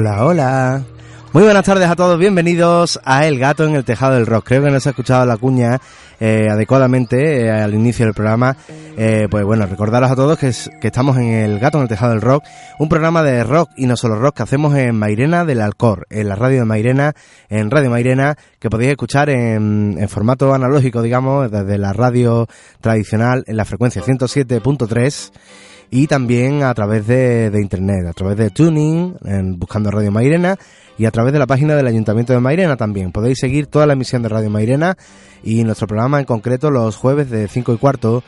Hola, hola. Muy buenas tardes a todos, bienvenidos a El Gato en el Tejado del Rock. Creo que no se ha escuchado la cuña eh, adecuadamente eh, al inicio del programa. Eh, pues bueno, recordaros a todos que, estamos en El Gato en el Tejado del Rock, un programa de rock y no solo rock que hacemos en Mairena del Alcor, en la radio de Mairena, en Radio Mairena, que podéis escuchar en, en formato analógico, digamos, desde la radio tradicional en la frecuencia 107.3 y también a través de, de, internet, a través de Tuning, en, buscando Radio Mairena y a través de la página del Ayuntamiento de Mairena también. Podéis seguir toda la emisión de Radio Mairena y nuestro programa en concreto los jueves de 5 y cuarto.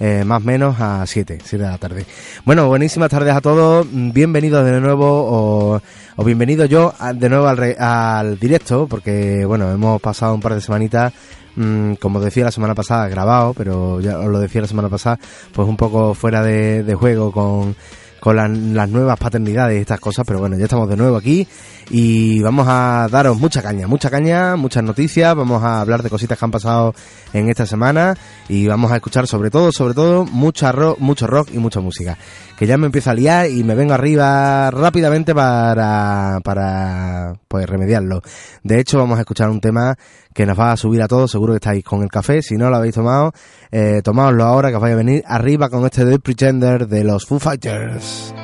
Eh, más o menos a 7, 7 de la tarde. Bueno, buenísimas tardes a todos, bienvenidos de nuevo o, bienvenido yo de nuevo al, re, al directo, porque bueno, hemos pasado un par de semanitas mmm, como decía la semana pasada, grabado, pero ya os lo decía la semana pasada, pues un poco fuera de, juego con, con la, las nuevas paternidades y estas cosas, pero bueno, ya estamos de nuevo aquí y vamos a daros mucha caña, mucha caña, muchas noticias, vamos a hablar de cositas que han pasado en esta semana y vamos a escuchar sobre todo, sobre todo, mucha rock, mucho rock y mucha música. Que ya me empiezo a liar y me vengo arriba rápidamente para, para pues remediarlo. De hecho, vamos a escuchar un tema que nos va a subir a todos, seguro que estáis con el café, si no lo habéis tomado, eh, tomáoslo ahora que os vaya a venir arriba con este The Pretender de los Foo Fighters.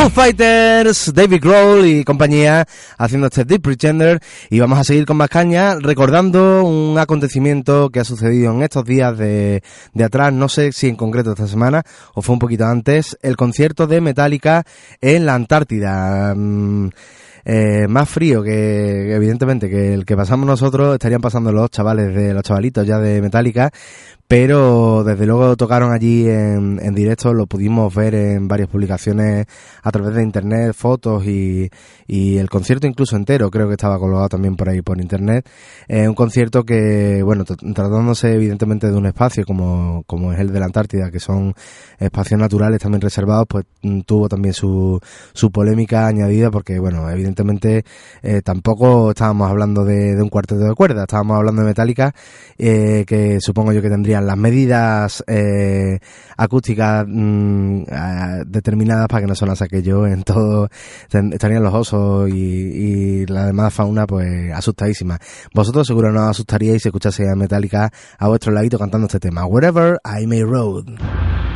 Foo Fighters, David Grohl y compañía haciendo este Deep Pretender. Y vamos a seguir con más caña recordando un acontecimiento que ha sucedido en estos días de, de atrás, no sé si en concreto esta semana o fue un poquito antes, el concierto de Metallica en la Antártida. Mm, eh, más frío que evidentemente que el que pasamos nosotros estarían pasando los chavales de los chavalitos ya de Metallica pero desde luego tocaron allí en, en, directo, lo pudimos ver en varias publicaciones a través de internet, fotos y, y el concierto incluso entero, creo que estaba colgado también por ahí por internet. Eh, un concierto que, bueno, tratándose evidentemente de un espacio como, como es el de la Antártida, que son espacios naturales también reservados, pues mm, tuvo también su, su polémica añadida porque, bueno, evidentemente eh, tampoco estábamos hablando de, un cuarteto de cuerda, estábamos hablando de Metallica, eh, que supongo yo que tendría las medidas eh, acústicas mm, determinadas para que no sonase aquello en todo, estarían los osos y, la demás fauna pues asustadísima. Vosotros seguro no os asustaríais si escuchase a Metallica a vuestro ladito cantando este tema, Wherever I May Road.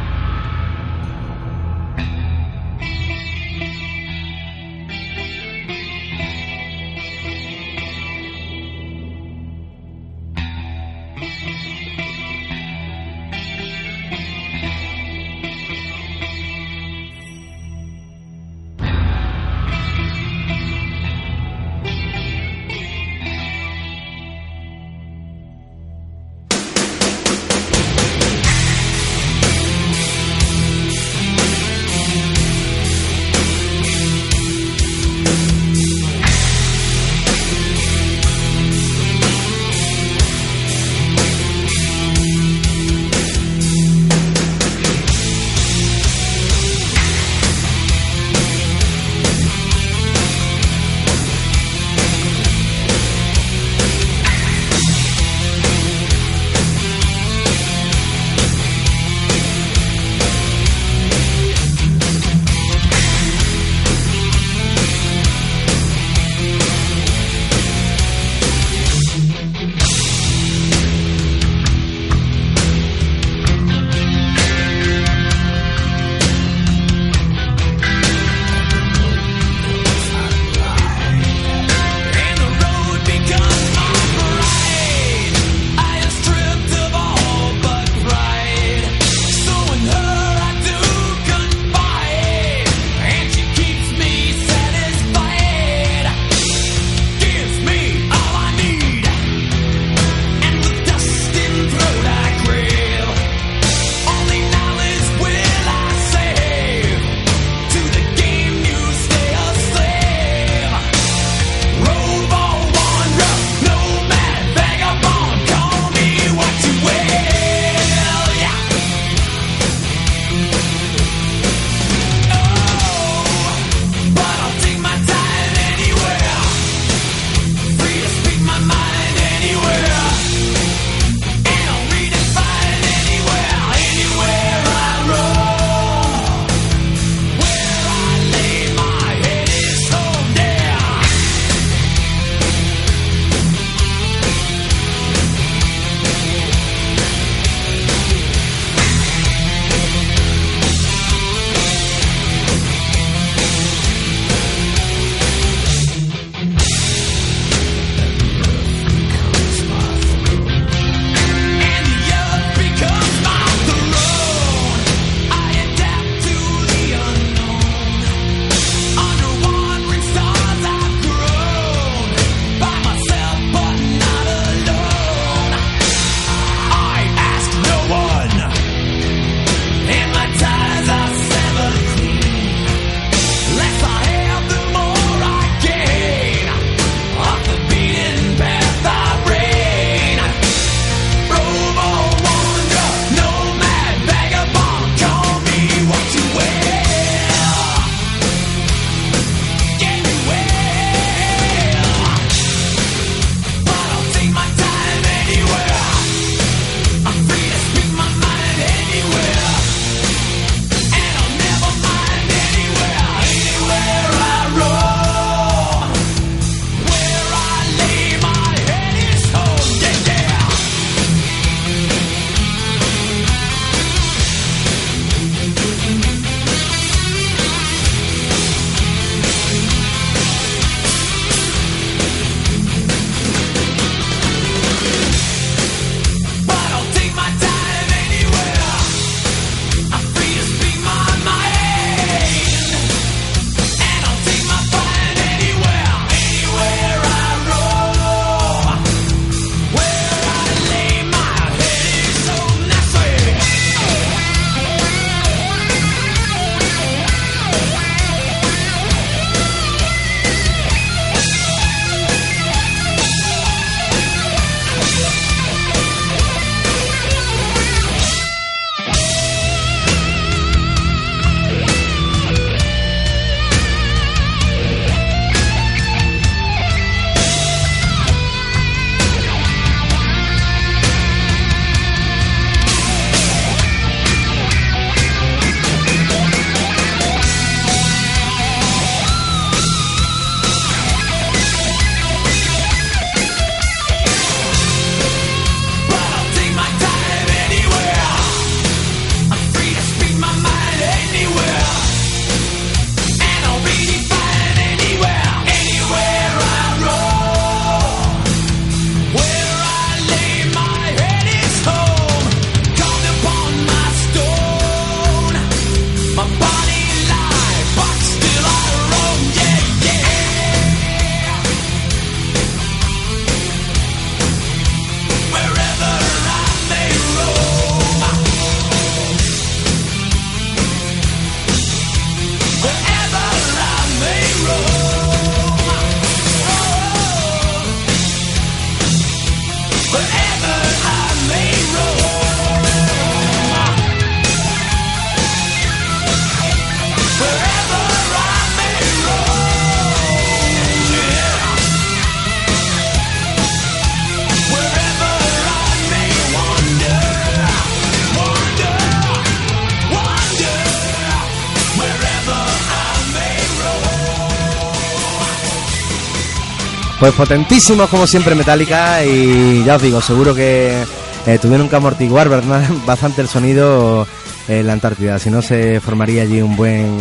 Pues potentísimos como siempre Metallica y ya os digo, seguro que eh, tuvieron que amortiguar ¿verdad? bastante el sonido en la Antártida, si no se formaría allí un buen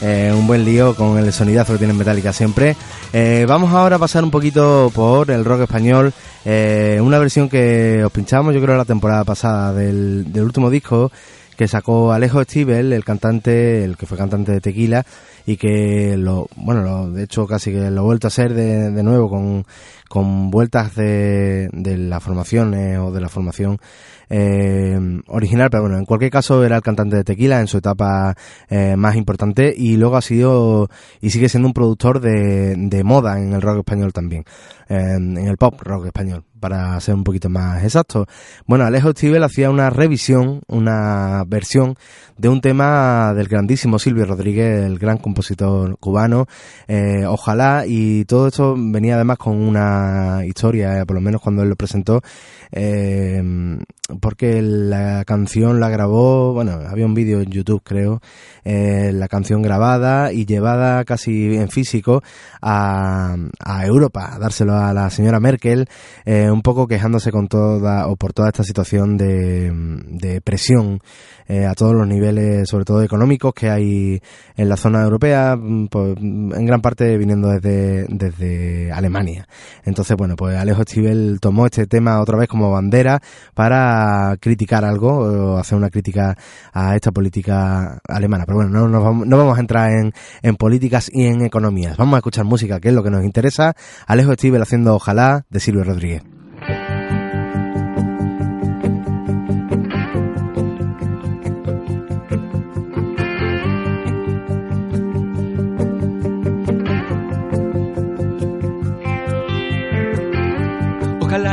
eh, un buen lío con el sonidazo que tiene Metallica siempre. Eh, vamos ahora a pasar un poquito por el rock español, una versión que os pinchamos yo creo la temporada pasada del, del último disco que sacó Alejo Stivel, el cantante, el que fue cantante de Tequila, y que lo, bueno, lo, de hecho casi que lo ha vuelto a hacer de, de nuevo con, con vueltas de, de la formación eh, o de la formación eh, original, pero bueno, en cualquier caso era el cantante de Tequila en su etapa eh, más importante y luego ha sido y sigue siendo un productor de, de moda en el rock español también, eh, en el pop rock español, para ser un poquito más exacto. Bueno, Alejo Stivel hacía una revisión, una versión de un tema del grandísimo Silvio Rodríguez, el gran compositor cubano, eh, ojalá, y todo esto venía además con una historia, por lo menos cuando él lo presentó, eh, porque la canción la grabó, bueno, había un vídeo en YouTube creo, eh, la canción grabada y llevada casi en físico a, a Europa, a dárselo a la señora Merkel, eh, un poco quejándose con toda o por toda esta situación de, de presión eh, a todos los niveles, sobre todo económicos, que hay en la zona europea, pues, en gran parte viniendo desde, desde Alemania. Entonces, bueno, pues Alejo Stivel tomó este tema otra vez como bandera para criticar algo, o hacer una crítica a esta política alemana. Pero bueno, no, vamos, no vamos a entrar en, políticas y en economías. Vamos a escuchar música, que es lo que nos interesa. Alejo Stivel haciendo Ojalá de Silvio Rodríguez.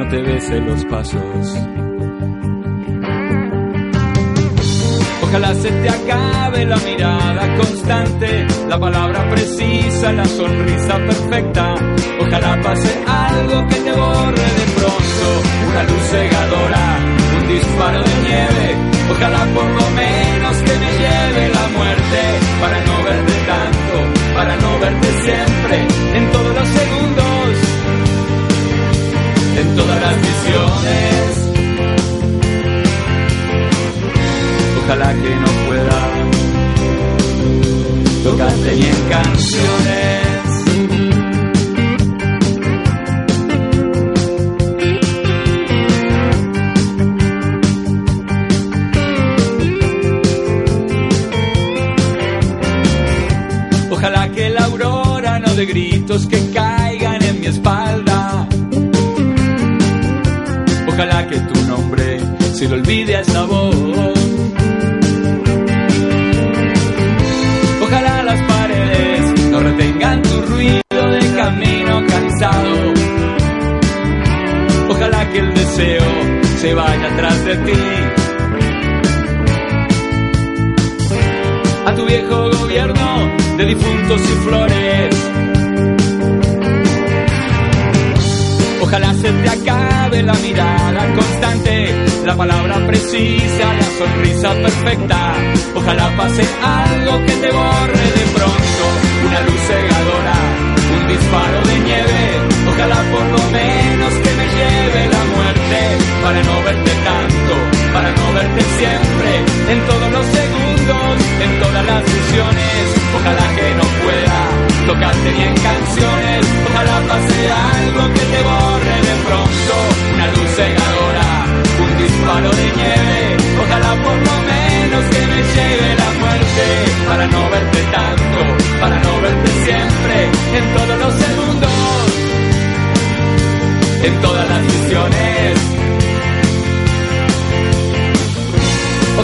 no te bese los pasos. Ojalá se te acabe la mirada constante, la palabra precisa, la sonrisa perfecta. Ojalá pase algo que te borre de pronto, una luz cegadora, un disparo de nieve. Ojalá por lo menos que me lleve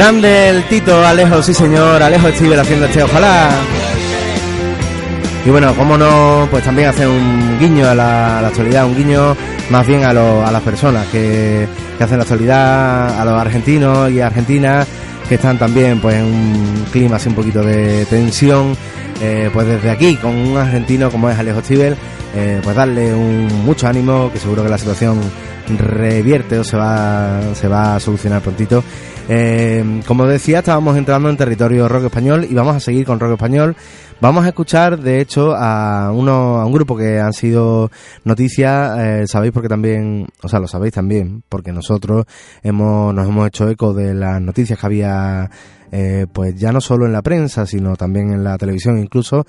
Grande el Tito, Alejo, sí señor, Alejo Stivel haciendo este, ojalá. Y bueno, cómo no, pues también hace un guiño a la, actualidad, un guiño más bien a, a las personas que, que hacen la actualidad, a los argentinos y argentinas que están también pues en un clima así un poquito de tensión. Eh, pues desde aquí, con un argentino como es Alejo Stivel, eh, pues darle un mucho ánimo, que seguro que la situación revierte o se va, se va a solucionar prontito. Eh, como decía, estábamos entrando en territorio rock español y vamos a seguir con rock español. Vamos a escuchar, de hecho, a, uno, a un grupo que han sido noticias, eh, sabéis porque también, o sea, lo sabéis también, porque nosotros hemos, nos hemos hecho eco de las noticias que había eh, pues ya no solo en la prensa, sino también en la televisión. Incluso,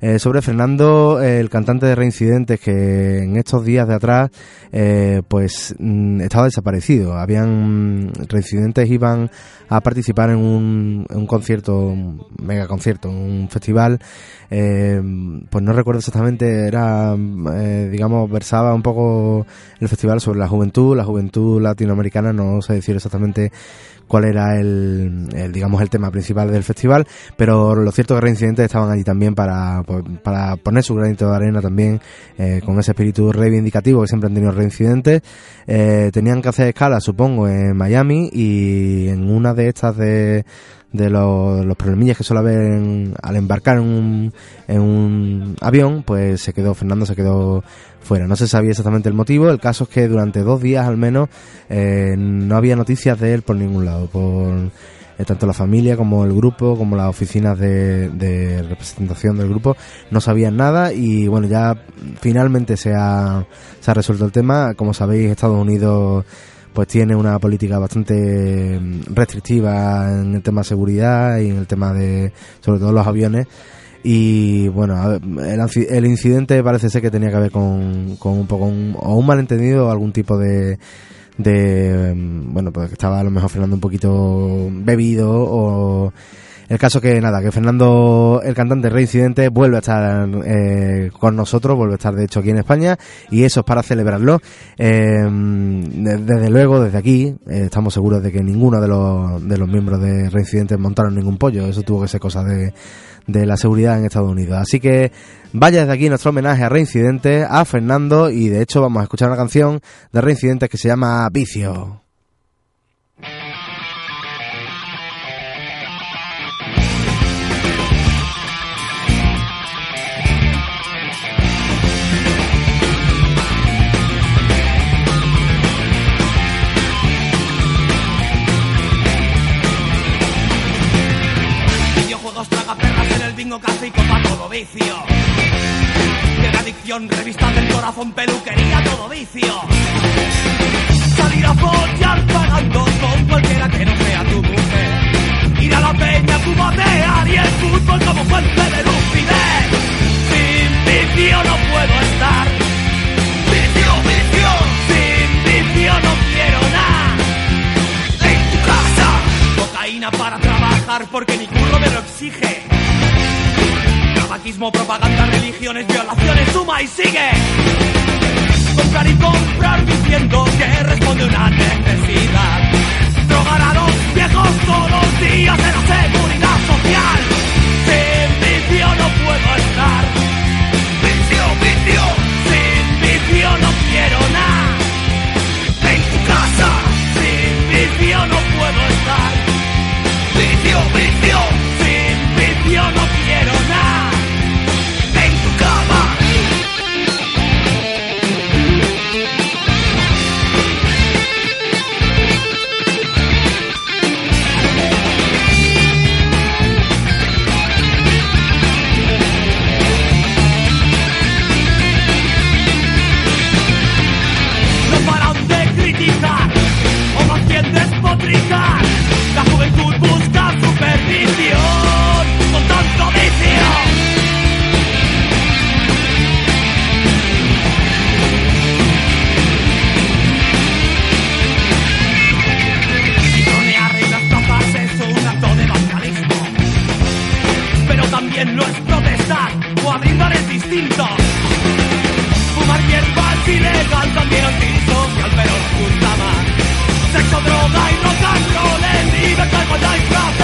eh, sobre Fernando, el cantante de Reincidentes, que en estos días de atrás, eh, pues mm, estaba desaparecido. Habían, Reincidentes iban a participar en un, en un concierto, un mega concierto, un festival, pues no recuerdo exactamente, era, digamos, versaba un poco el festival sobre la juventud, la juventud latinoamericana, no sé decir exactamente cuál era el, digamos el tema principal del festival pero lo cierto es que Reincidentes estaban allí también para, pues, para poner su granito de arena también eh, con ese espíritu reivindicativo que siempre han tenido Reincidentes. Eh, tenían que hacer escala supongo en Miami y en una de estas de de los, los problemillas que suele haber al embarcar en un, avión, pues se quedó, Fernando se quedó fuera. No se sabía exactamente el motivo, el caso es que durante dos días al menos eh, no había noticias de él por ningún lado, por eh, tanto la familia como el grupo, como las oficinas de, de, representación del grupo, no sabían nada y bueno, ya finalmente se ha, se ha resuelto el tema. Como sabéis, Estados Unidos pues tiene una política bastante mm, restrictiva en el tema de seguridad y en el tema de, sobre todo los aviones. Y bueno, el, el incidente parece ser que tenía que ver con, con un poco un, o un malentendido o algún tipo de, de, mm, bueno, pues que estaba a lo mejor Fernando un poquito bebido o el caso que nada, que Fernando, el cantante Reincidente, vuelve a estar eh, con nosotros, vuelve a estar de hecho aquí en España y eso es para celebrarlo. Eh, desde luego, desde aquí, eh, estamos seguros de que ninguno de los, de los miembros de Reincidente montaron ningún pollo, eso tuvo que ser cosa de, de la seguridad en Estados Unidos. Así que vaya desde aquí nuestro homenaje a Reincidente, a Fernando y de hecho vamos a escuchar una canción de Reincidente que se llama Vicio. Vicio. La adicción, revista del corazón, peluquería, todo vicio. Salir a follar pagando con cualquiera que no sea tu mujer. Ir a la peña, cubatear y el fútbol como fuente de lucidez. Sin vicio no puedo estar. Vicio, vicio. Sin vicio no quiero nada. En tu casa. Cocaína para trabajar porque mi curro me lo exige propaganda, religiones, violaciones, suma y sigue. Comprar y comprar diciendo que responde una necesidad. Drogar a los viejos todos los días en la seguridad social. Sin vicio no puedo estar. Vicio, vicio. Sin vicio no quiero nada. En tu casa. Sin vicio no puedo estar. Vicio, vicio. distinto. Fumar hierba es ilegal, también antisocial, pero os más. Sexo, droga y rock and roll en libertad, igualdad y.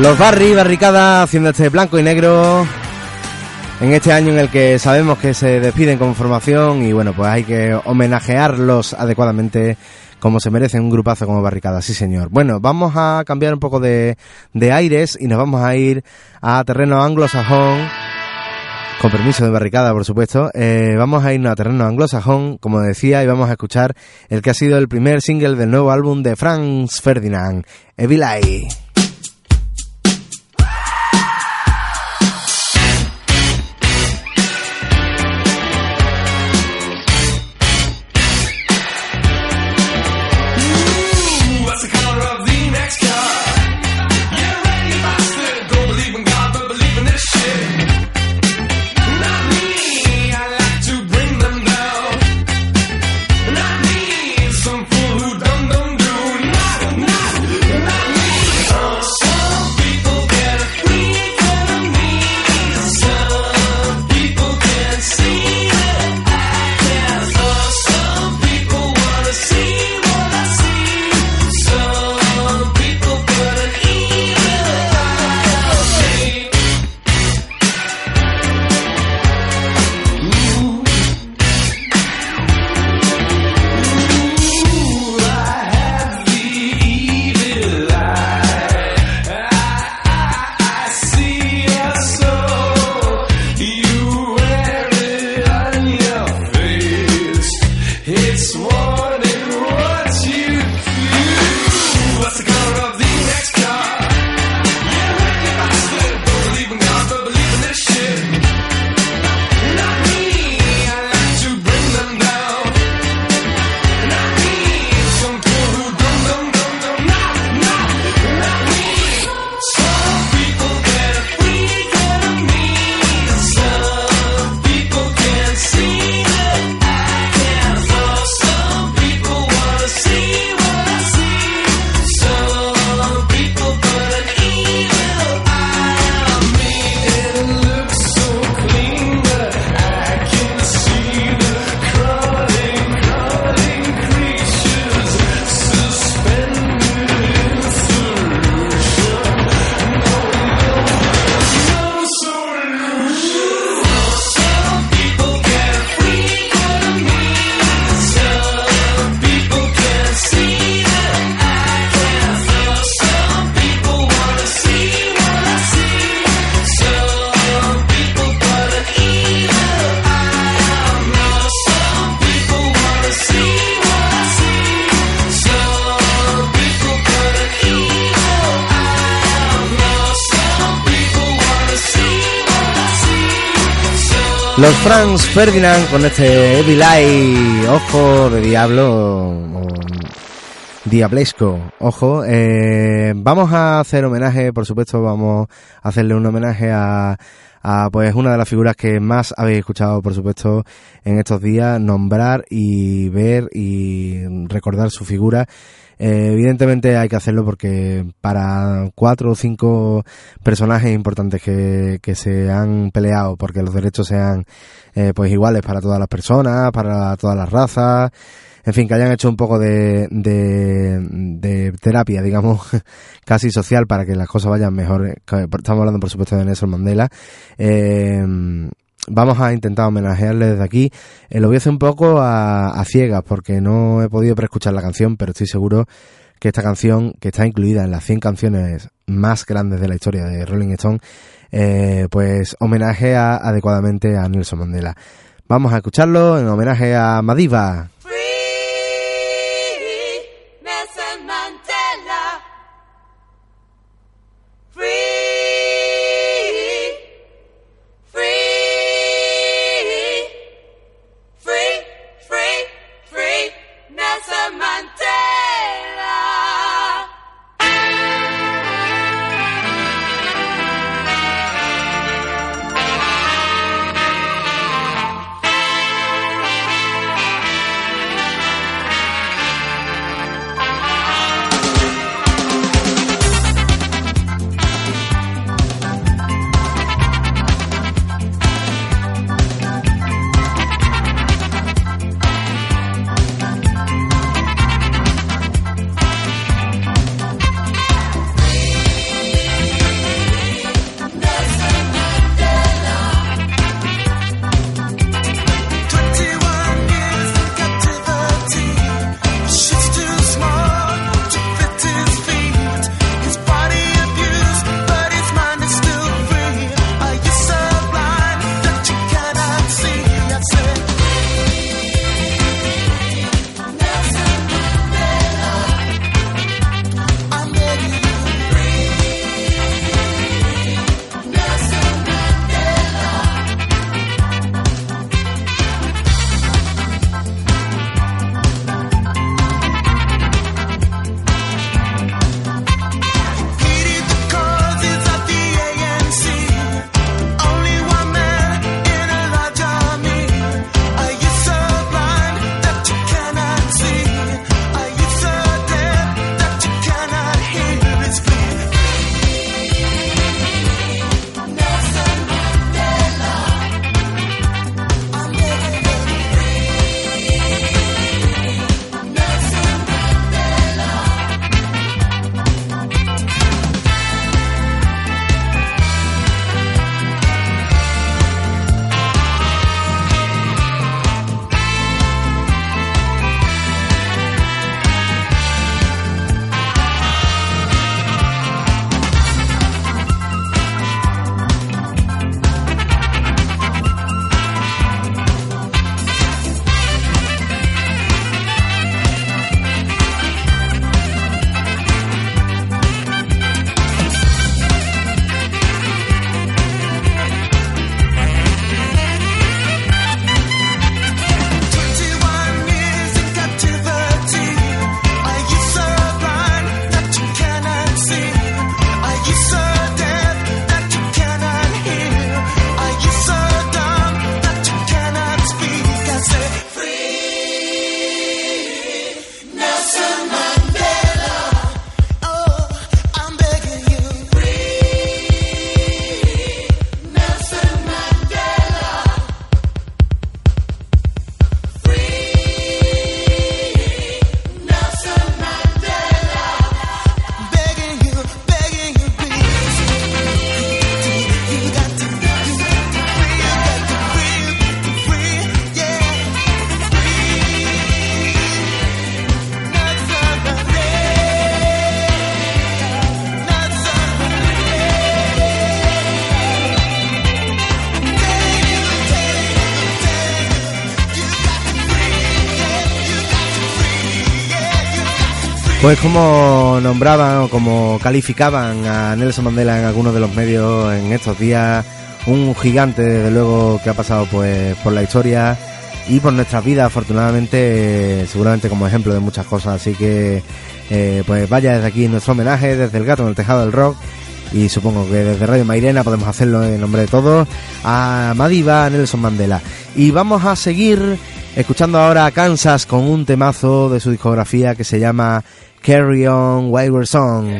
Los Barry Barricada haciendo este blanco y negro en este año en el que sabemos que se despiden con formación y bueno, pues hay que homenajearlos adecuadamente como se merece un grupazo como Barricada, sí señor. Bueno, vamos a cambiar un poco de, de aires y nos vamos a ir a terreno anglosajón. Con permiso de barricada, por supuesto, eh, vamos a irnos a terreno anglosajón, como decía, y vamos a escuchar el que ha sido el primer single del nuevo álbum de Franz Ferdinand, Evil Eye. Ferdinand con este Evil Eye, ojo de diablo diablesco, ojo. Eh, vamos a hacer homenaje, por supuesto, vamos a hacerle un homenaje a, a pues una de las figuras que más habéis escuchado, por supuesto, en estos días, nombrar y ver y recordar su figura. Eh, evidentemente hay que hacerlo porque para cuatro o cinco personajes importantes que, que se han peleado porque los derechos sean eh, pues iguales para todas las personas, para todas las razas, en fin, que hayan hecho un poco de, de, de terapia, digamos, casi social para que las cosas vayan mejor. Estamos hablando, por supuesto, de Nelson Mandela. Eh, vamos a intentar homenajearle desde aquí. Eh, lo voy a hacer un poco a, ciegas porque no he podido preescuchar la canción, pero estoy seguro que esta canción, que está incluida en las 100 canciones más grandes de la historia de Rolling Stone, eh, pues homenajea adecuadamente a Nelson Mandela. Vamos a escucharlo en homenaje a Madiba. Pues como nombraban o como calificaban a Nelson Mandela en algunos de los medios en estos días, un gigante desde luego que ha pasado pues por la historia y por nuestras vidas afortunadamente, seguramente como ejemplo de muchas cosas, así que eh, pues vaya desde aquí nuestro homenaje desde el gato en el tejado del rock y supongo que desde Radio Mairena podemos hacerlo en nombre de todos a Madiba, a Nelson Mandela. Y vamos a seguir Escuchando ahora a Kansas con un temazo de su discografía que se llama Carry On Wayward Song.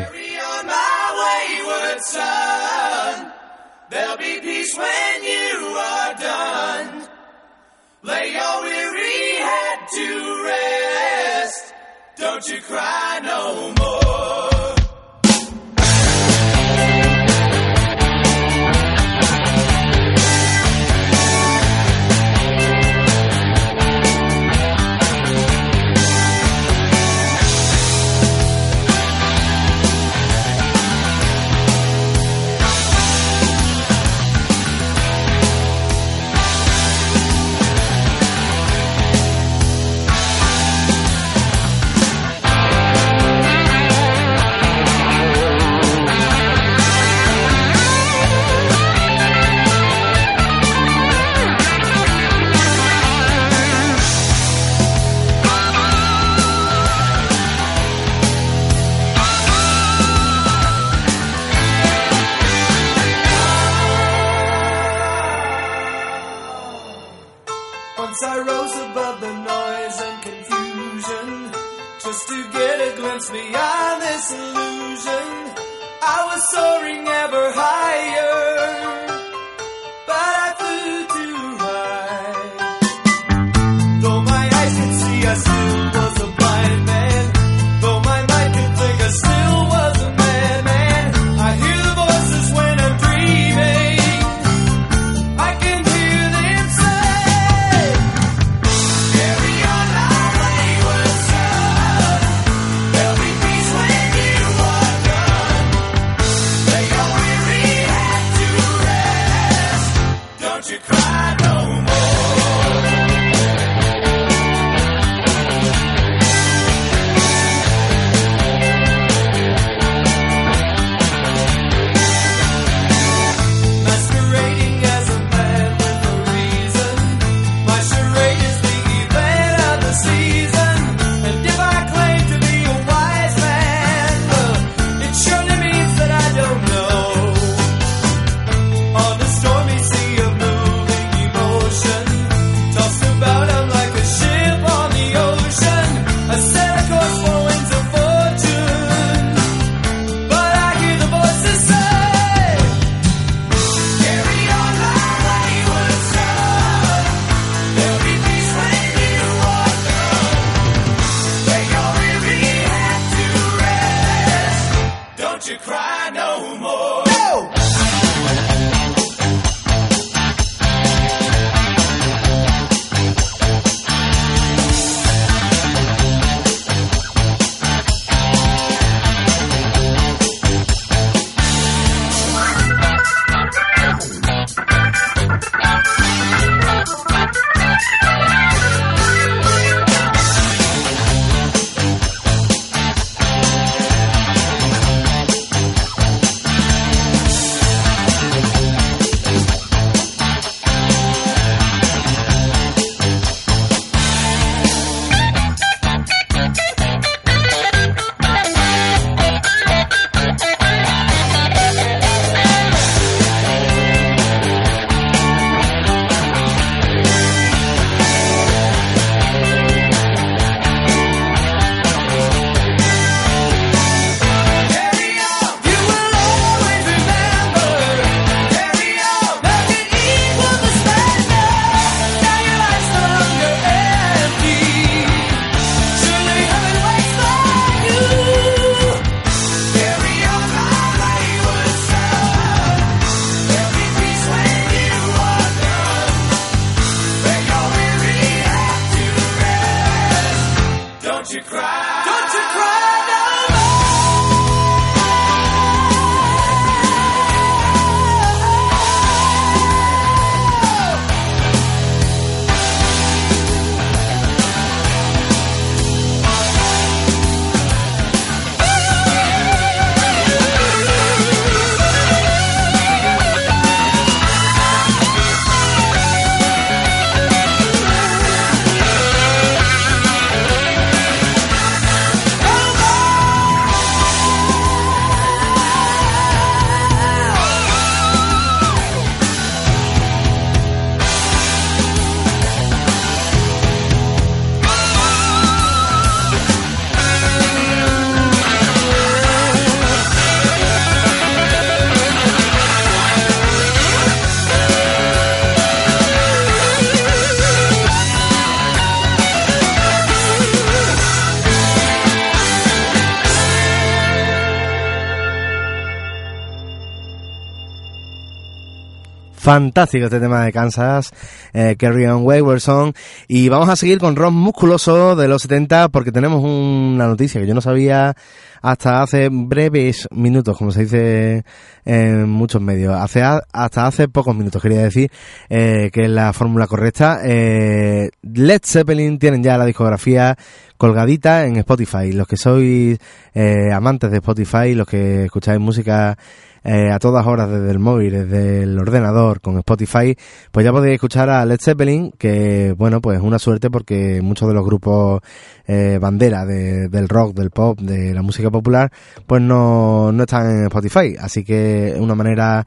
Fantástico este tema de Kansas, eh, Carry On Wayward Song. Y vamos a seguir con rock musculoso de los 70 porque tenemos una noticia que yo no sabía hasta hace breves minutos, como se dice en muchos medios. Hace, hasta hace pocos minutos quería decir eh, que es la fórmula correcta. Eh, Led Zeppelin tienen ya la discografía colgadita en Spotify. Los que sois eh, amantes de Spotify, los que escucháis música eh, a todas horas desde el móvil, desde el ordenador con Spotify, pues ya podéis escuchar a Led Zeppelin, que bueno, pues una suerte porque muchos de los grupos eh, bandera de- del rock, del pop, de la música popular, pues no, no están en Spotify. Así que una manera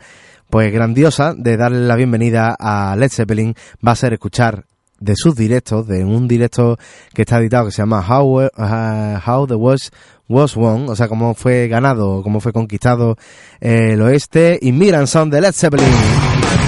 pues grandiosa de darle la bienvenida a Led Zeppelin va a ser escuchar de sus directos, de un directo que está editado que se llama How, uh, How the Was Was Won, o sea, cómo fue ganado, cómo fue conquistado eh, el oeste, Immigrant Song de Led Zeppelin.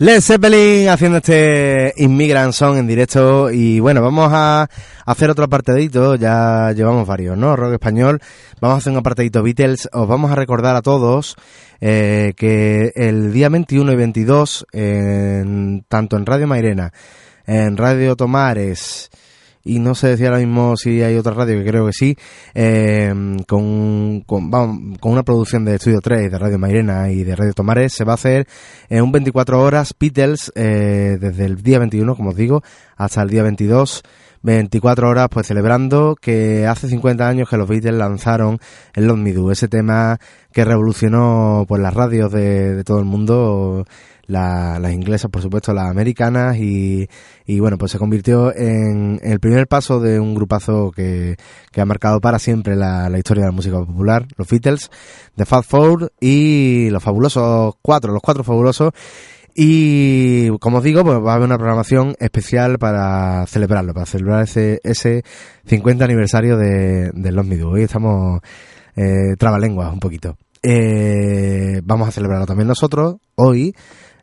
Led Zeppelin haciendo este Immigrant Song en directo y bueno, vamos a hacer otro apartadito, ya llevamos varios, ¿no? Rock español, vamos a hacer un apartadito Beatles, os vamos a recordar a todos eh, que el día 21 y 22, en- tanto en Radio Mairena en Radio Tomares y no sé si ahora mismo si hay otra radio que creo que sí, eh, con, con, vamos, con una producción de Estudio 3, de Radio Mairena y de Radio Tomares, se va a hacer en un 24 horas Beatles eh, desde el día 21, como os digo, hasta el día 22. 24 horas pues celebrando que hace 50 años que los Beatles lanzaron el Love Me Do, ese tema que revolucionó pues las radios de, de todo el mundo, la- las inglesas por supuesto, las americanas y, y bueno pues se convirtió en el primer paso de un grupazo que, que ha marcado para siempre la, la historia de la música popular, los Beatles, The Fat Four y los fabulosos cuatro, los cuatro fabulosos y como os digo, pues va a haber una programación especial para celebrarlo, para celebrar ese, ese 50 aniversario de, de Los Me Do. Hoy estamos eh, trabalenguas un poquito. Eh, vamos a celebrarlo también nosotros, hoy,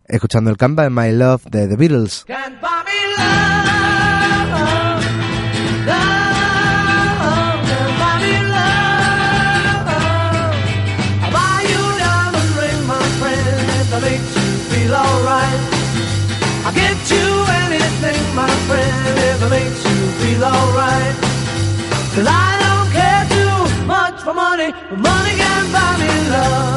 escuchando el Canva de My Love de The Beatles. Can't buy me love, love, can't buy me love. I'll buy you diamond ring, my friend, if that makes you feel alright. I'll get you anything, my friend, if it makes you feel alright. Cause I don't care too much for money, but money can't buy me love.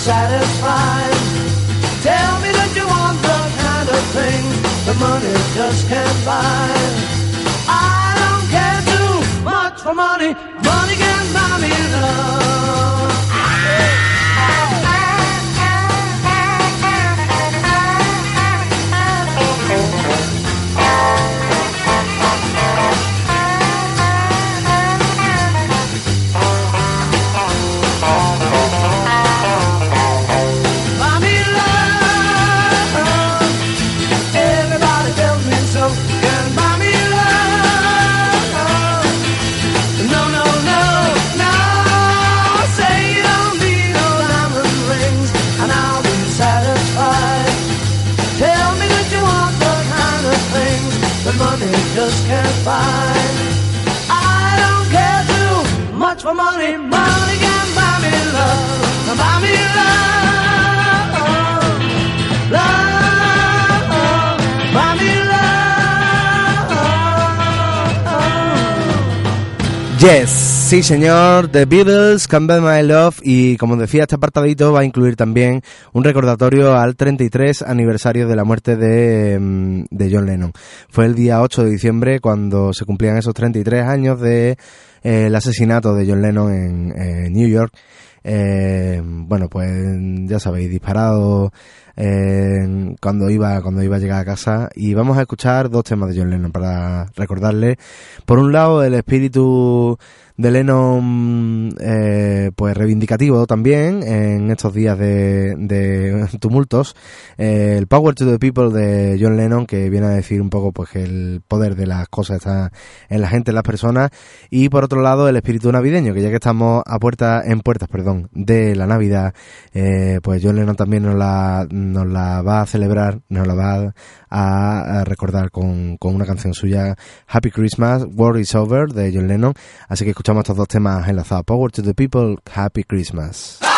satisfied. Tell me that you want the kind of thing that money just can't buy. I don't care too much for money. Money can buy me love. Yes, sí señor, The Beatles, Can Buy My Love. Y como decía este apartadito va a incluir también un recordatorio al 33 aniversario de la muerte de, mm, de John Lennon. Fue el día 8 de diciembre cuando se cumplían esos 33 años de el asesinato de John Lennon en eh, New York. Eh, bueno, pues ya sabéis, disparado eh, cuando iba cuando iba a llegar a casa y vamos a escuchar dos temas de John Lennon para recordarle por un lado el espíritu de Lennon eh, pues reivindicativo también en estos días de, de tumultos. Eh, el Power to the People de John Lennon que viene a decir un poco pues que el poder de las cosas está en la gente en las personas. Y por otro lado el espíritu navideño que ya que estamos a puerta en puertas perdón de la Navidad eh, pues John Lennon también nos la nos la va a celebrar nos la va a, a recordar con, con una canción suya Happy Christmas War is Over de John Lennon. Así que escuchamos estos dos temas enlazados Power to the People Happy Christmas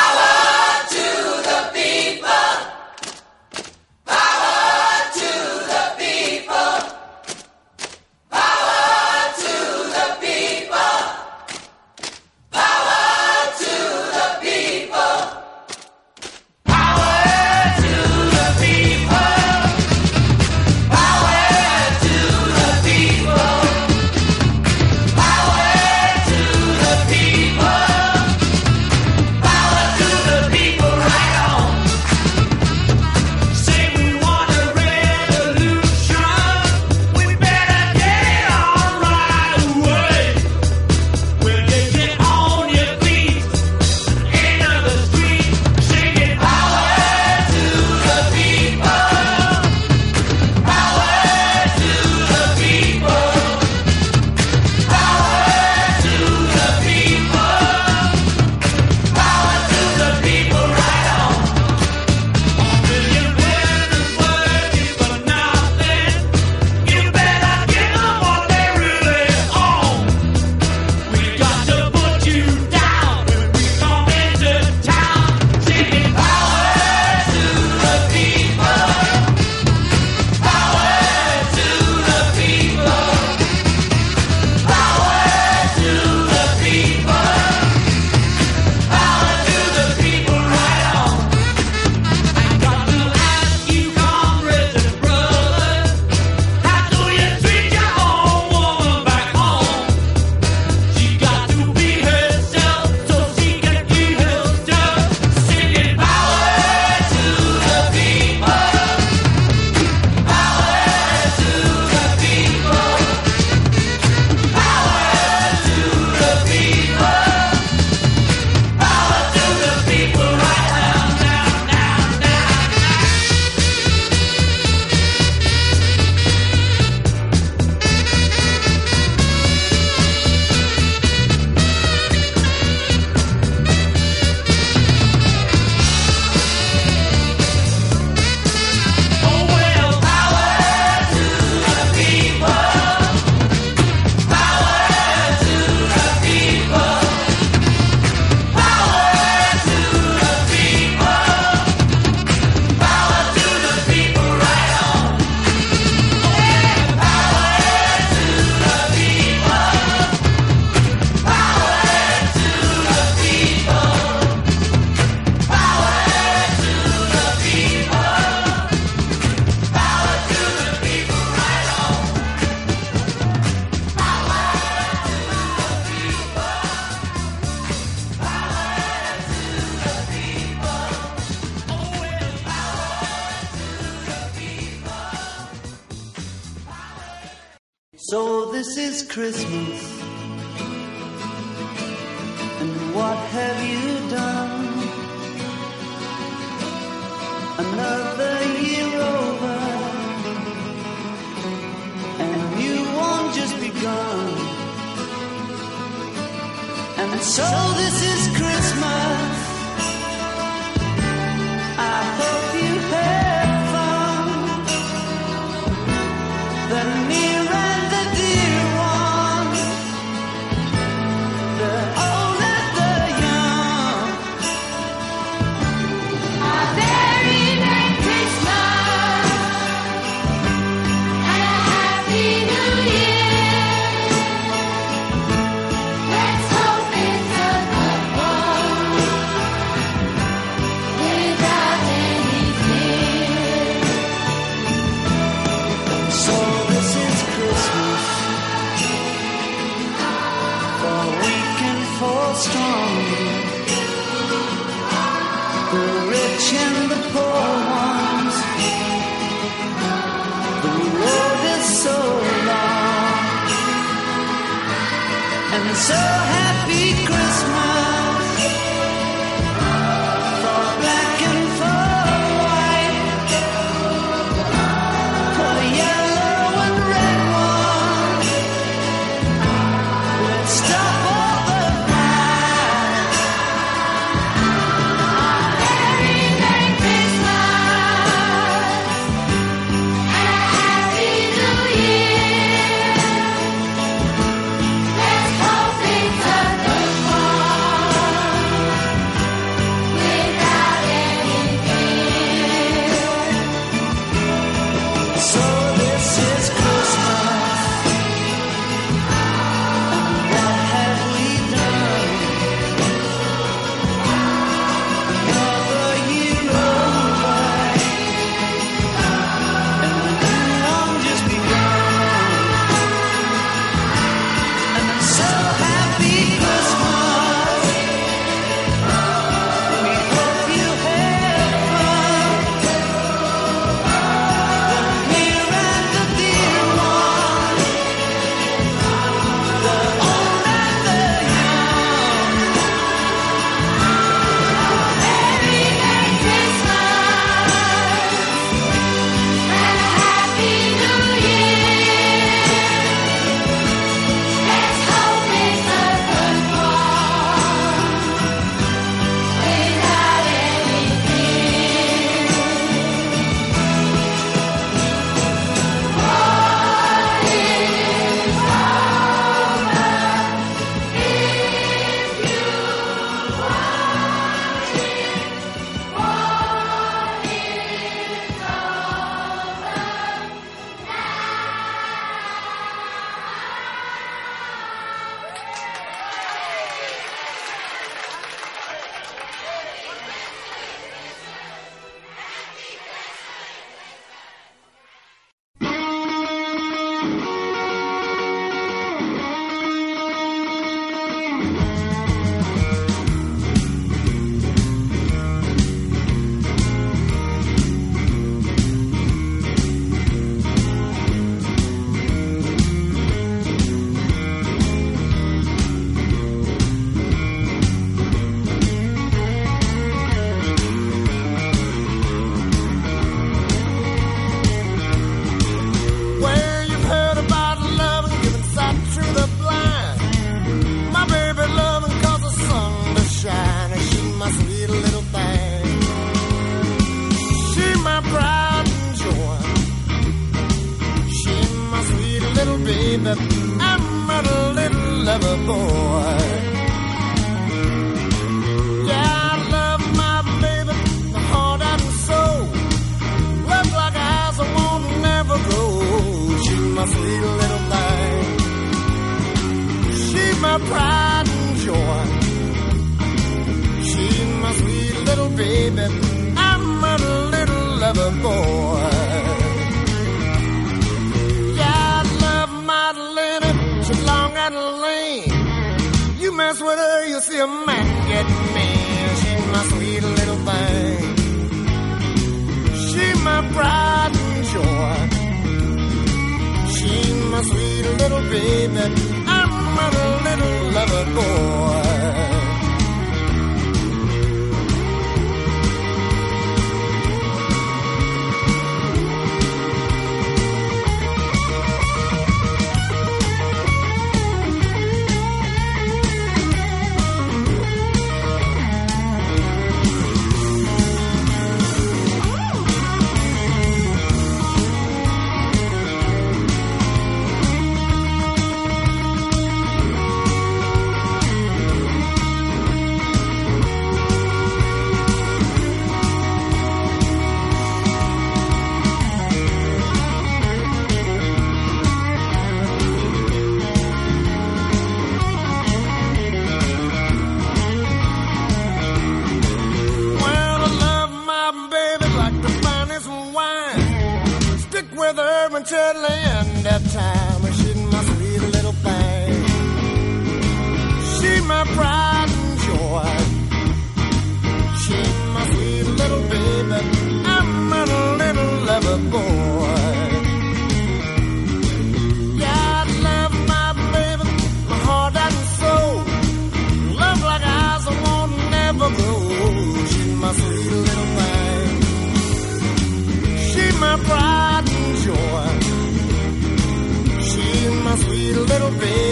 country land at time.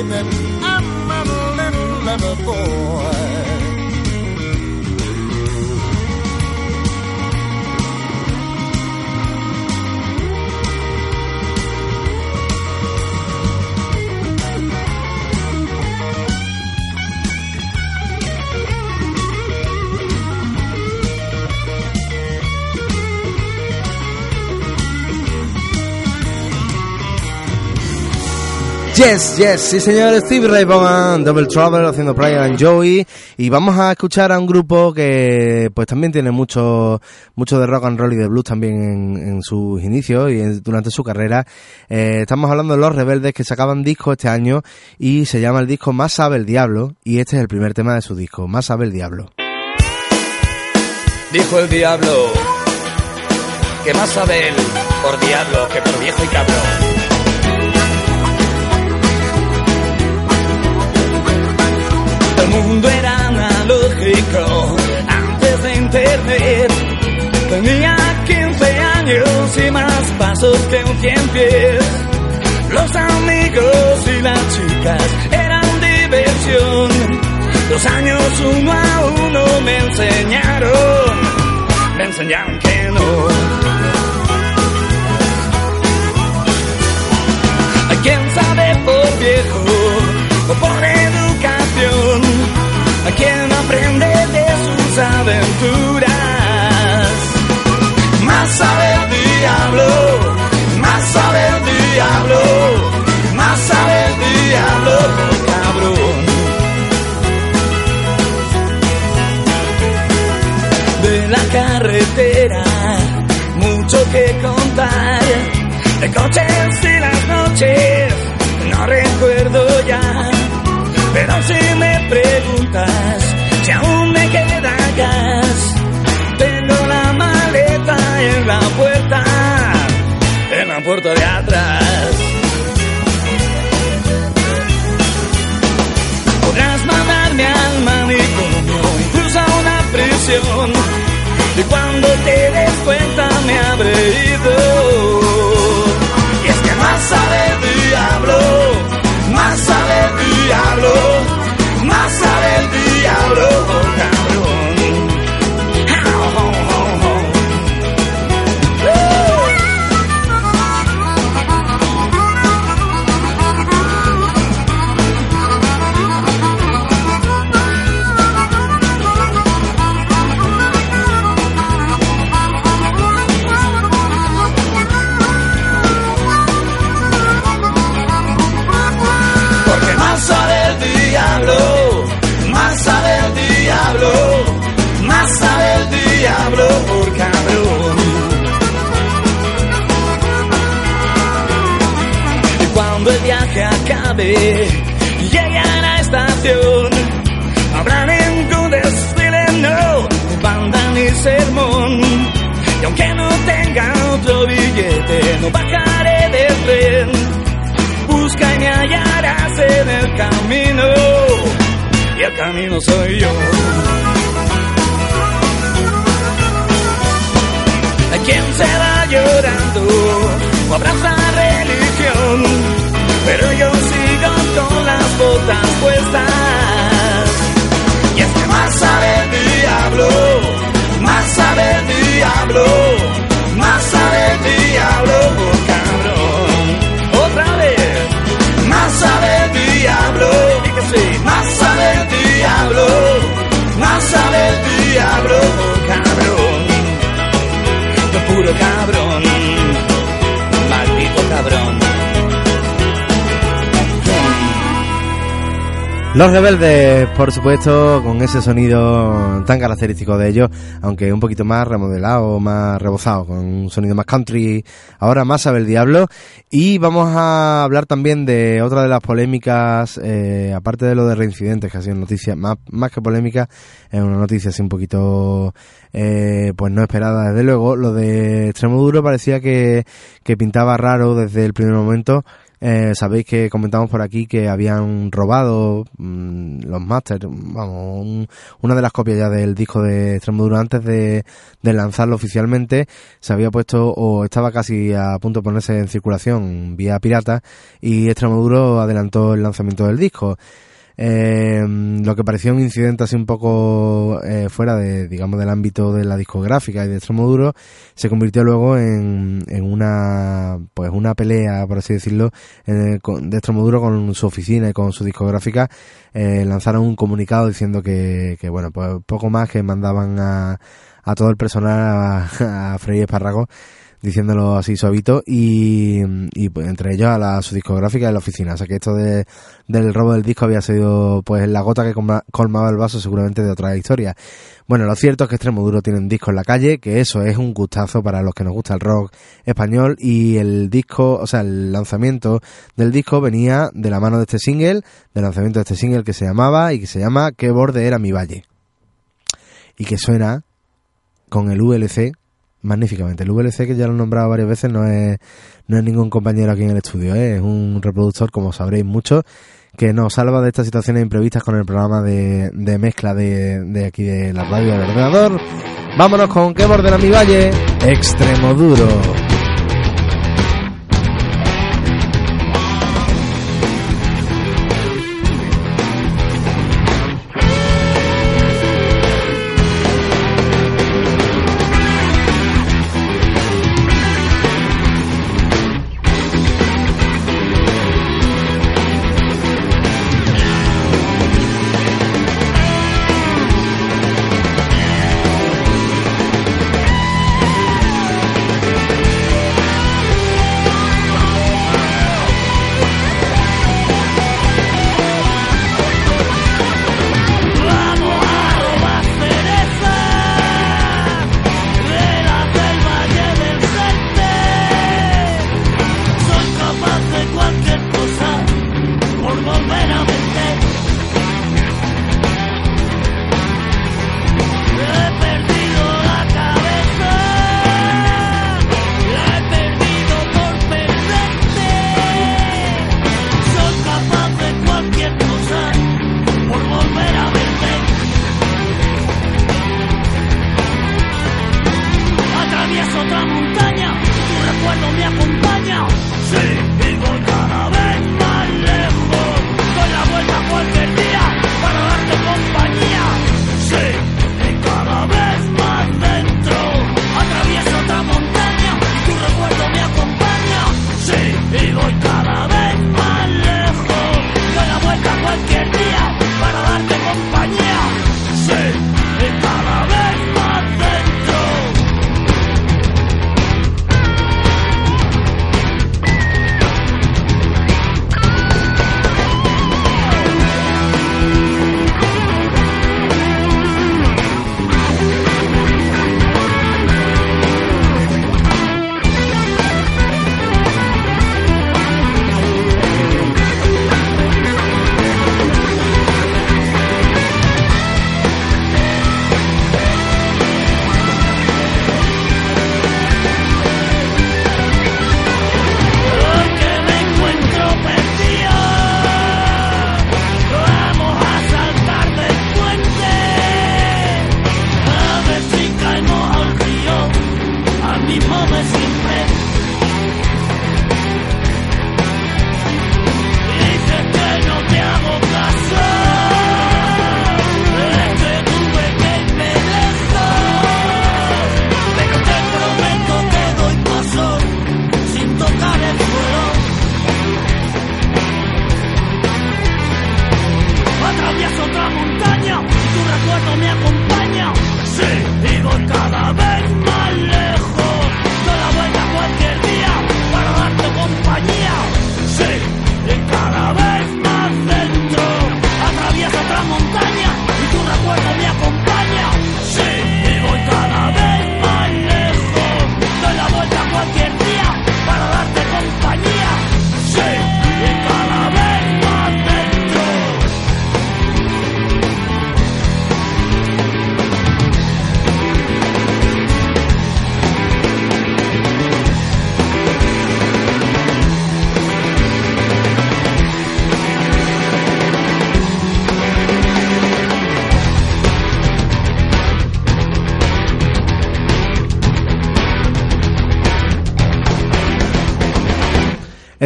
Baby. Yes, yes, sí señor, Steve Ray Vaughan, Double Trouble haciendo Brian and Joey y vamos a escuchar a un grupo que pues también tiene mucho mucho de rock and roll y de blues también en, sus inicios y durante su carrera. Eh, estamos hablando de Los Rebeldes que sacaban disco este año y se llama el disco Más sabe el diablo y este es el primer tema de su disco, Más sabe el diablo. Dijo el diablo que más sabe él por diablo que por viejo y cabrón. Mundo era analógico antes de internet. Tenía 15 años y más pasos que un cien pies. Los amigos y las chicas eran diversión. Los años uno a uno me enseñaron, me enseñaron que no. Hay quien sabe por viejo o por hay quien aprende de sus aventuras. Más sabe el diablo, más sabe el diablo, más sabe el diablo, cabrón. de la carretera, mucho que contar. De coches y las noches, no recuerdo ya. Pero si me preguntas si aún me queda gas, tengo la maleta en la puerta, en la puerta de atrás. Podrás mandarme al manicomio, incluso a una prisión. Y cuando te des cuenta me habré ido. Y es que más sabe diablo, Los rebeldes, por supuesto, con ese sonido tan característico de ellos, aunque un poquito más remodelado, más rebozado, con un sonido más country, ahora más sabe el diablo. Y vamos a hablar también de otra de las polémicas, eh, aparte de lo de reincidentes, que ha sido noticia, más, más que polémica, es una noticia así un poquito, eh, pues no esperada desde luego. Lo de Extremoduro parecía que, que pintaba raro desde el primer momento. Eh, sabéis que comentamos por aquí que habían robado mm, los masters, vamos, un- una de las copias ya del disco de Extremoduro antes de, de lanzarlo oficialmente, se había puesto o estaba casi a punto de ponerse en circulación vía pirata y Extremoduro adelantó el lanzamiento del disco. Eh, lo que parecía un incidente así un poco eh, fuera de, digamos, del ámbito de la discográfica y de Extremoduro, se convirtió luego en, en una, pues una pelea, por así decirlo, con- de Extremoduro con su oficina y con su discográfica. Eh, lanzaron un comunicado diciendo que, que, bueno, pues poco más que mandaban a, a todo el personal a, a freír espárragos diciéndolo así suavito y, y pues, entre ellos a la su discográfica y la oficina. O sea que esto de, del robo del disco había sido pues la gota que colma- colmaba el vaso seguramente de otra historia. Bueno, lo cierto es que Extremoduro tiene un disco en la calle, que eso es un gustazo para los que nos gusta el rock español y el disco, o sea, el lanzamiento del disco venía de la mano de este single, del lanzamiento de este single que se llamaba y que se llama ¿Qué borde era mi valle? Y que suena con el VLC magníficamente. El VLC que ya lo he nombrado varias veces no es, no es ningún compañero aquí en el estudio, ¿eh? es un reproductor, como sabréis mucho, que nos salva de estas situaciones imprevistas con el programa de, mezcla de, de aquí de la radio del ordenador. Vámonos con ¿Qué borde era mi valle? Extremo duro.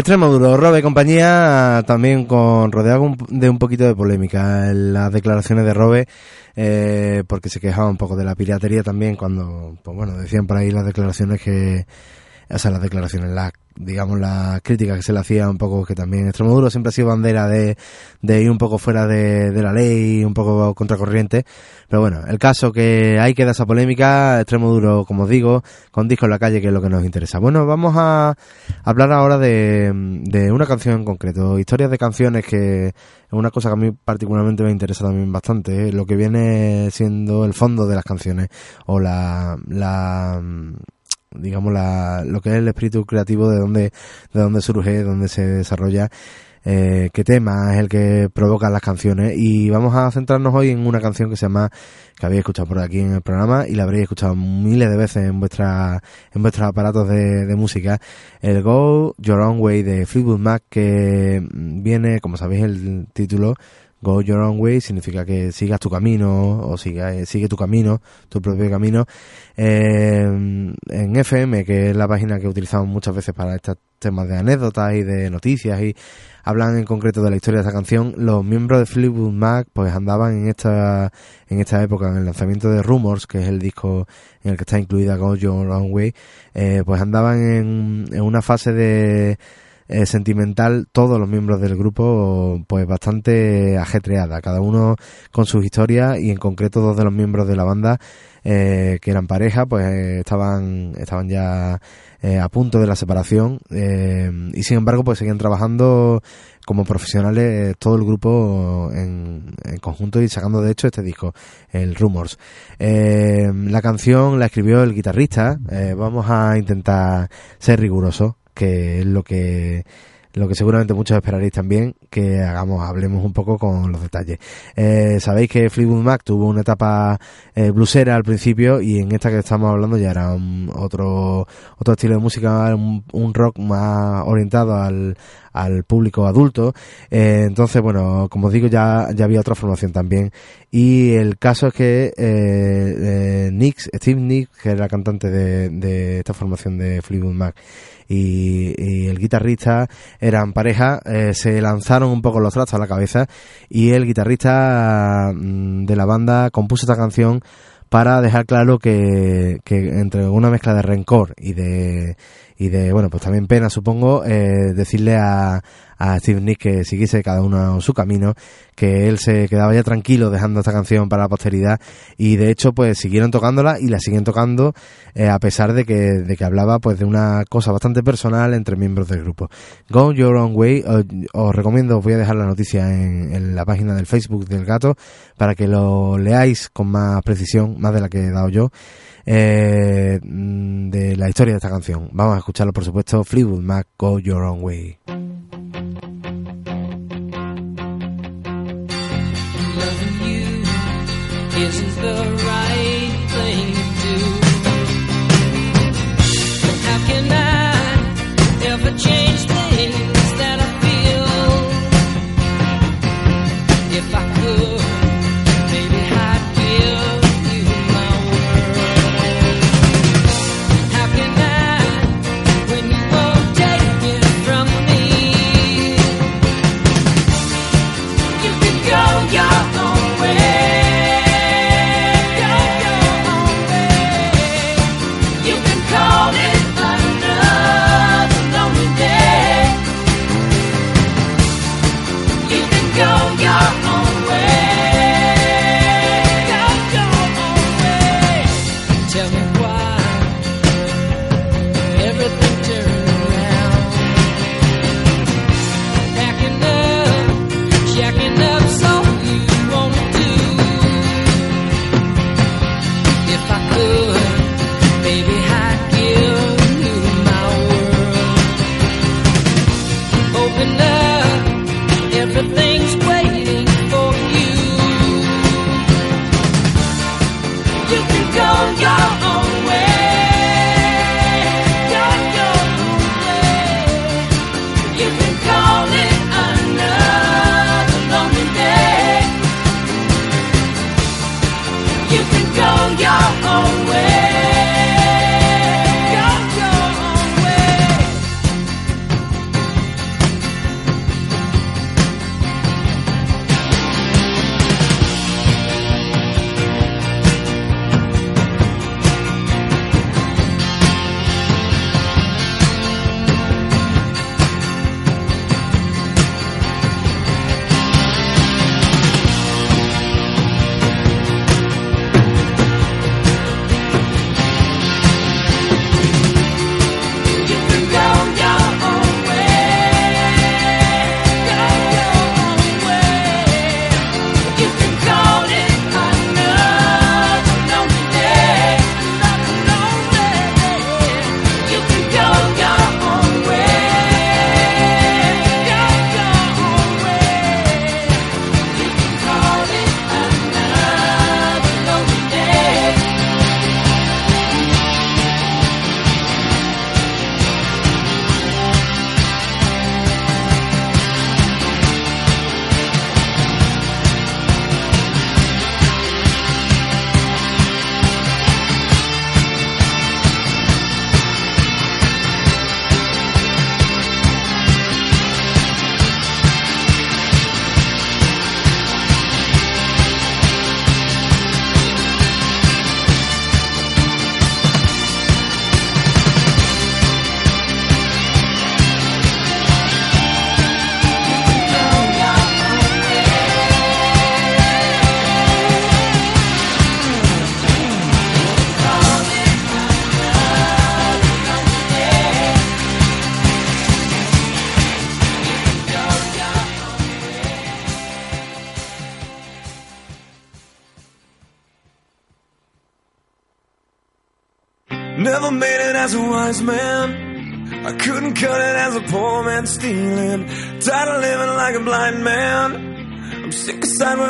Extremo duro, Robe compañía, también con rodeado de un poquito de polémica en las declaraciones de Robe, eh, porque se quejaba un poco de la piratería también cuando, pues bueno, decían por ahí las declaraciones que, o sea, las declaraciones, las, digamos, las críticas que se le hacía un poco, que también Extremoduro siempre ha sido bandera de, de ir un poco fuera de, de la ley, un poco contracorriente, pero bueno, el caso que ahí queda esa polémica, Extremoduro, como os digo, con disco en la calle, que es lo que nos interesa. Bueno, vamos a hablar ahora de, de una canción en concreto, historias de canciones que es una cosa que a mí particularmente me interesa también bastante, ¿eh? lo que viene siendo el fondo de las canciones o la, la digamos la, lo que es el espíritu creativo de dónde de dónde surge, de dónde se desarrolla eh, qué tema es el que provoca las canciones. Y vamos a centrarnos hoy en una canción que se llama que habéis escuchado por aquí en el programa y la habréis escuchado miles de veces en vuestra en vuestros aparatos de, de música. El Go Your Own Way de Fleetwood Mac que viene como sabéis el título Go Your Own Way significa que sigas tu camino o siga, eh, sigue tu camino, tu propio camino. Eh, en FM, que es la página que utilizamos muchas veces para estos temas de anécdotas y de noticias y hablan en concreto de la historia de esta canción, los miembros de Fleetwood Mac pues andaban en esta en esta época en el lanzamiento de Rumors, que es el disco en el que está incluida Go Your Own Way, eh, pues andaban en, en una fase de eh, sentimental todos los miembros del grupo pues bastante ajetreada cada uno con sus historias y en concreto dos de los miembros de la banda eh, que eran pareja pues eh, estaban estaban ya eh, a punto de la separación eh, y sin embargo pues seguían trabajando como profesionales todo el grupo en, en conjunto y sacando de hecho este disco el Rumors. La canción la escribió el guitarrista vamos a intentar ser rigurosos que es lo que lo que seguramente muchos esperaréis también que hagamos, hablemos un poco con los detalles. Eh, sabéis que Fleetwood Mac tuvo una etapa eh, bluesera al principio y en esta que estamos hablando ya era un- otro otro estilo de música, un, un rock más orientado al, al público adulto. Eh, entonces, bueno, como digo, ya, ya había otra formación también. Y el caso es que eh, eh, Nicks, Steve Nicks, que era cantante de, de esta formación de Fleetwood Mac, y, el guitarrista eran pareja, eh, se lanzaron un poco los trastos a la cabeza y el guitarrista mm, de la banda compuso esta canción para dejar claro que entre una mezcla de rencor y de y de bueno pues también pena supongo eh, decirle a, a Steve Nick que siguiese cada uno su camino que él se quedaba ya tranquilo dejando esta canción para la posteridad y de hecho pues siguieron tocándola y la siguen tocando eh, a pesar de que, de que hablaba pues de una cosa bastante personal entre miembros del grupo. Go Your Own Way os, os recomiendo os voy a dejar la noticia en, en la página del Facebook del gato para que lo leáis con más precisión más de la que he dado yo eh, mm, de la historia de esta canción. Vamos a escucharlo por supuesto Fleetwood Mac Go Your Own Way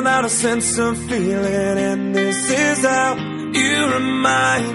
without a sense of feeling, and this is how you remind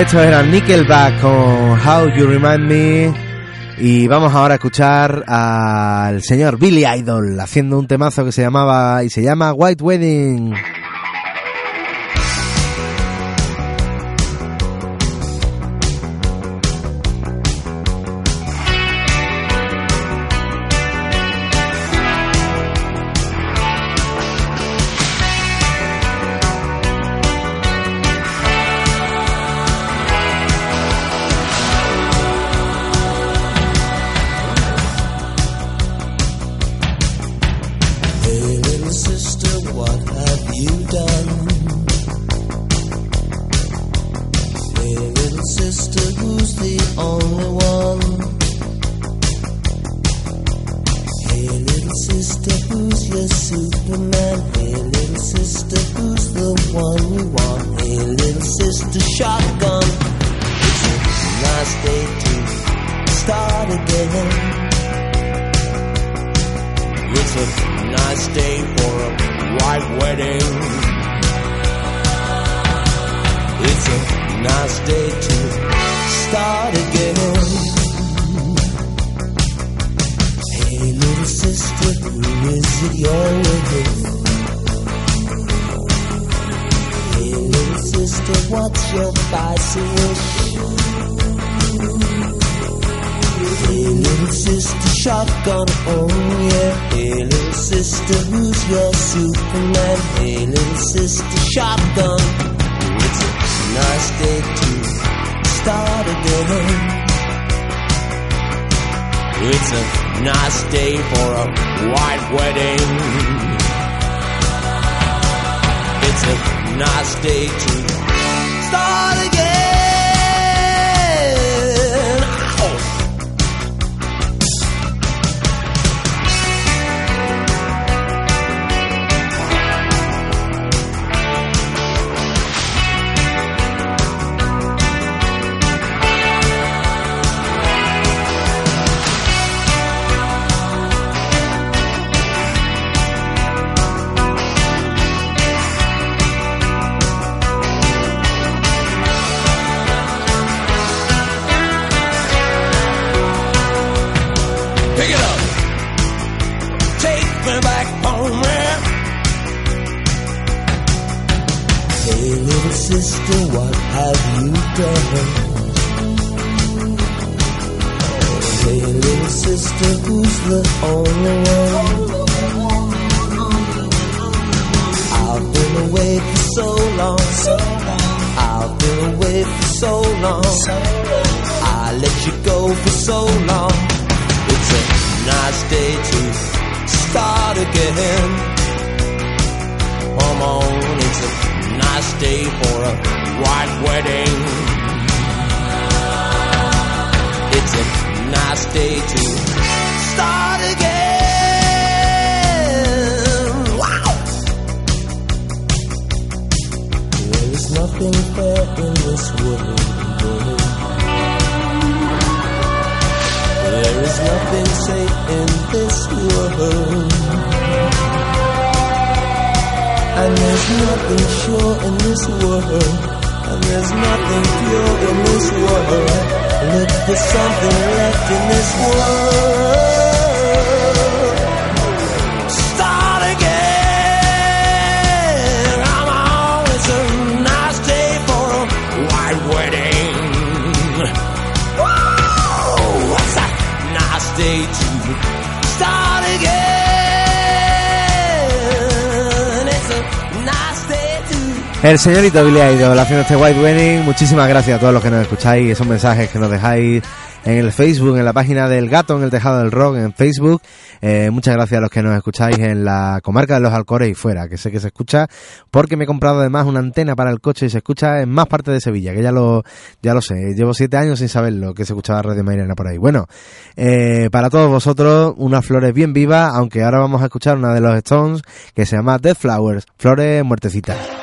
estos eran Nickelback con How You Remind Me. Y vamos ahora a escuchar al señor Billy Idol haciendo un temazo que se llamaba y se llama White Wedding. start again. It's a nice day for a white wedding. It's a nice day to start again. Hey, little sister, who is it you're with? Hey, little sister, what's your bicycle? Hey, little sister, shotgun on, yeah. Hey, little sister, who's your Superman? Hey, little sister, shotgun. It's a nice day to start again. It's a nice day for a white wedding. It's a nice day to start again. Have you done? Hey, little sister, who's the only one? I've been away for so long. I've been away for so long. I let you go for so long. It's a nice day to start again. Come on, it's a nice day for a white wedding. It's a nice day to start again. Wow! There is nothing fair in this world. There is nothing safe in this world. And there's nothing sure in this world. There's nothing pure in this world. Look for something left in this world. Start again. It's a nice day for a white wedding. Whoa, a nice day El señorito Billy Idol haciendo este White Wedding. Muchísimas gracias a todos los que nos escucháis, esos mensajes que nos dejáis en el Facebook, en la página del Gato, en el Tejado del Rock, en Facebook. Eh, muchas gracias a los que nos escucháis en la comarca de los Alcores y fuera, que sé que se escucha, porque me he comprado además una antena para el coche y se escucha en más partes de Sevilla, que ya lo, ya lo sé. Llevo siete años sin saberlo, que se escuchaba Radio Mairena por ahí. Bueno, eh, para todos vosotros, unas flores bien vivas, aunque ahora vamos a escuchar una de los Stones que se llama Dead Flowers, flores muertecitas.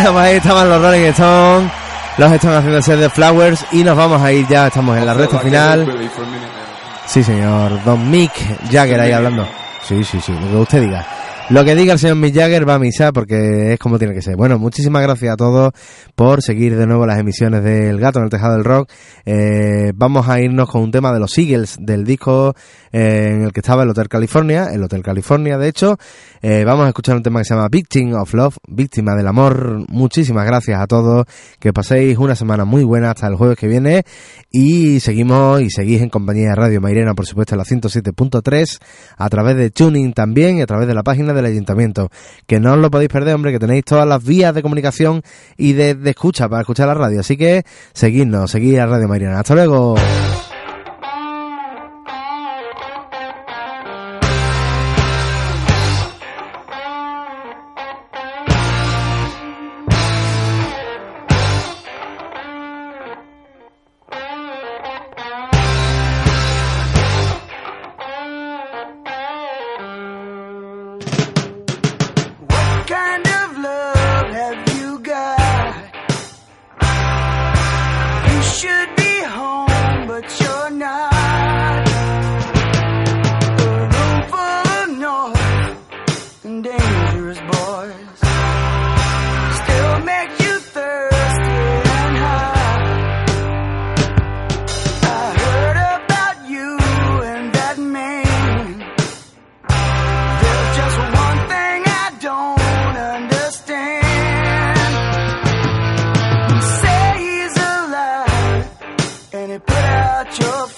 Bueno, pues ahí estaban los Rolling Stones. Los están haciendo ser de Flowers y nos vamos a ir ya. Estamos en la recta final. Sí, señor. Don Mick Jagger ahí hablando. Sí, sí, sí, lo que usted diga. Lo que diga el señor Mick Jagger va a misa porque es como tiene que ser. Bueno, muchísimas gracias a todos por seguir de nuevo las emisiones del Gato en el Tejado del Rock. Eh, vamos a irnos con un tema de los Eagles del disco eh, en el que estaba el Hotel California, el Hotel California de hecho. Eh, vamos a escuchar un tema que se llama Victim of Love, Víctima del Amor. Muchísimas gracias a todos. Que paséis una semana muy buena hasta el jueves que viene. Y seguimos y seguís en compañía de Radio Mairena, por supuesto, en la 107.3, a través de Tuning también y a través de la página del Ayuntamiento. Que no os lo podéis perder, hombre, que tenéis todas las vías de comunicación y de, de escucha para escuchar la radio. Así que seguidnos, seguid a Radio Mairena. Hasta luego. your